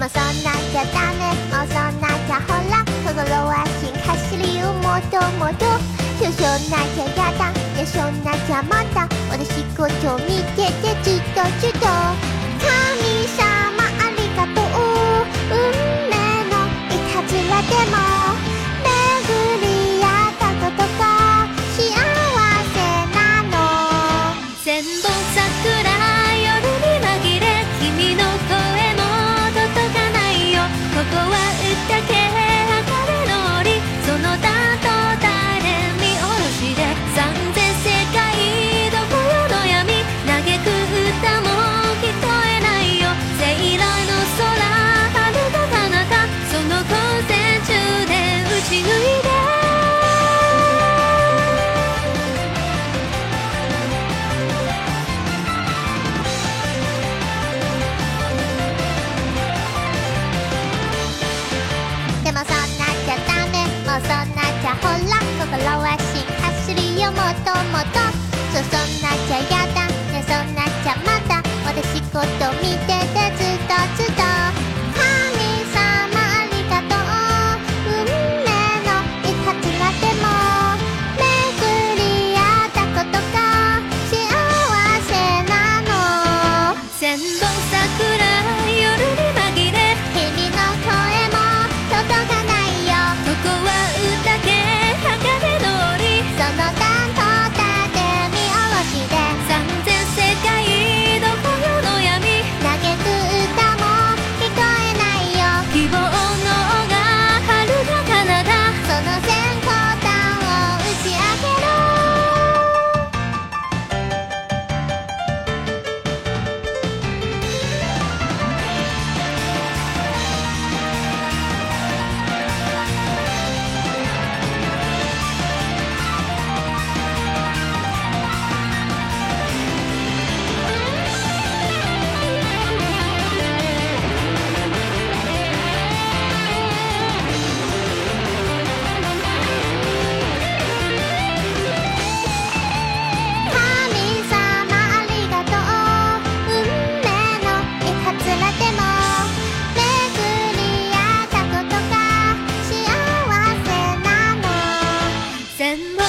もそんなきゃダメ。もうそんなきゃほら心は進化するよ。もっともっと。よそんなきゃやだ。よそんなきゃまだ。私こっちを見ててずっとずっと。煩わしい走りよもともと。そそんなきゃやだねそんなきゃまた私こと見ててずっと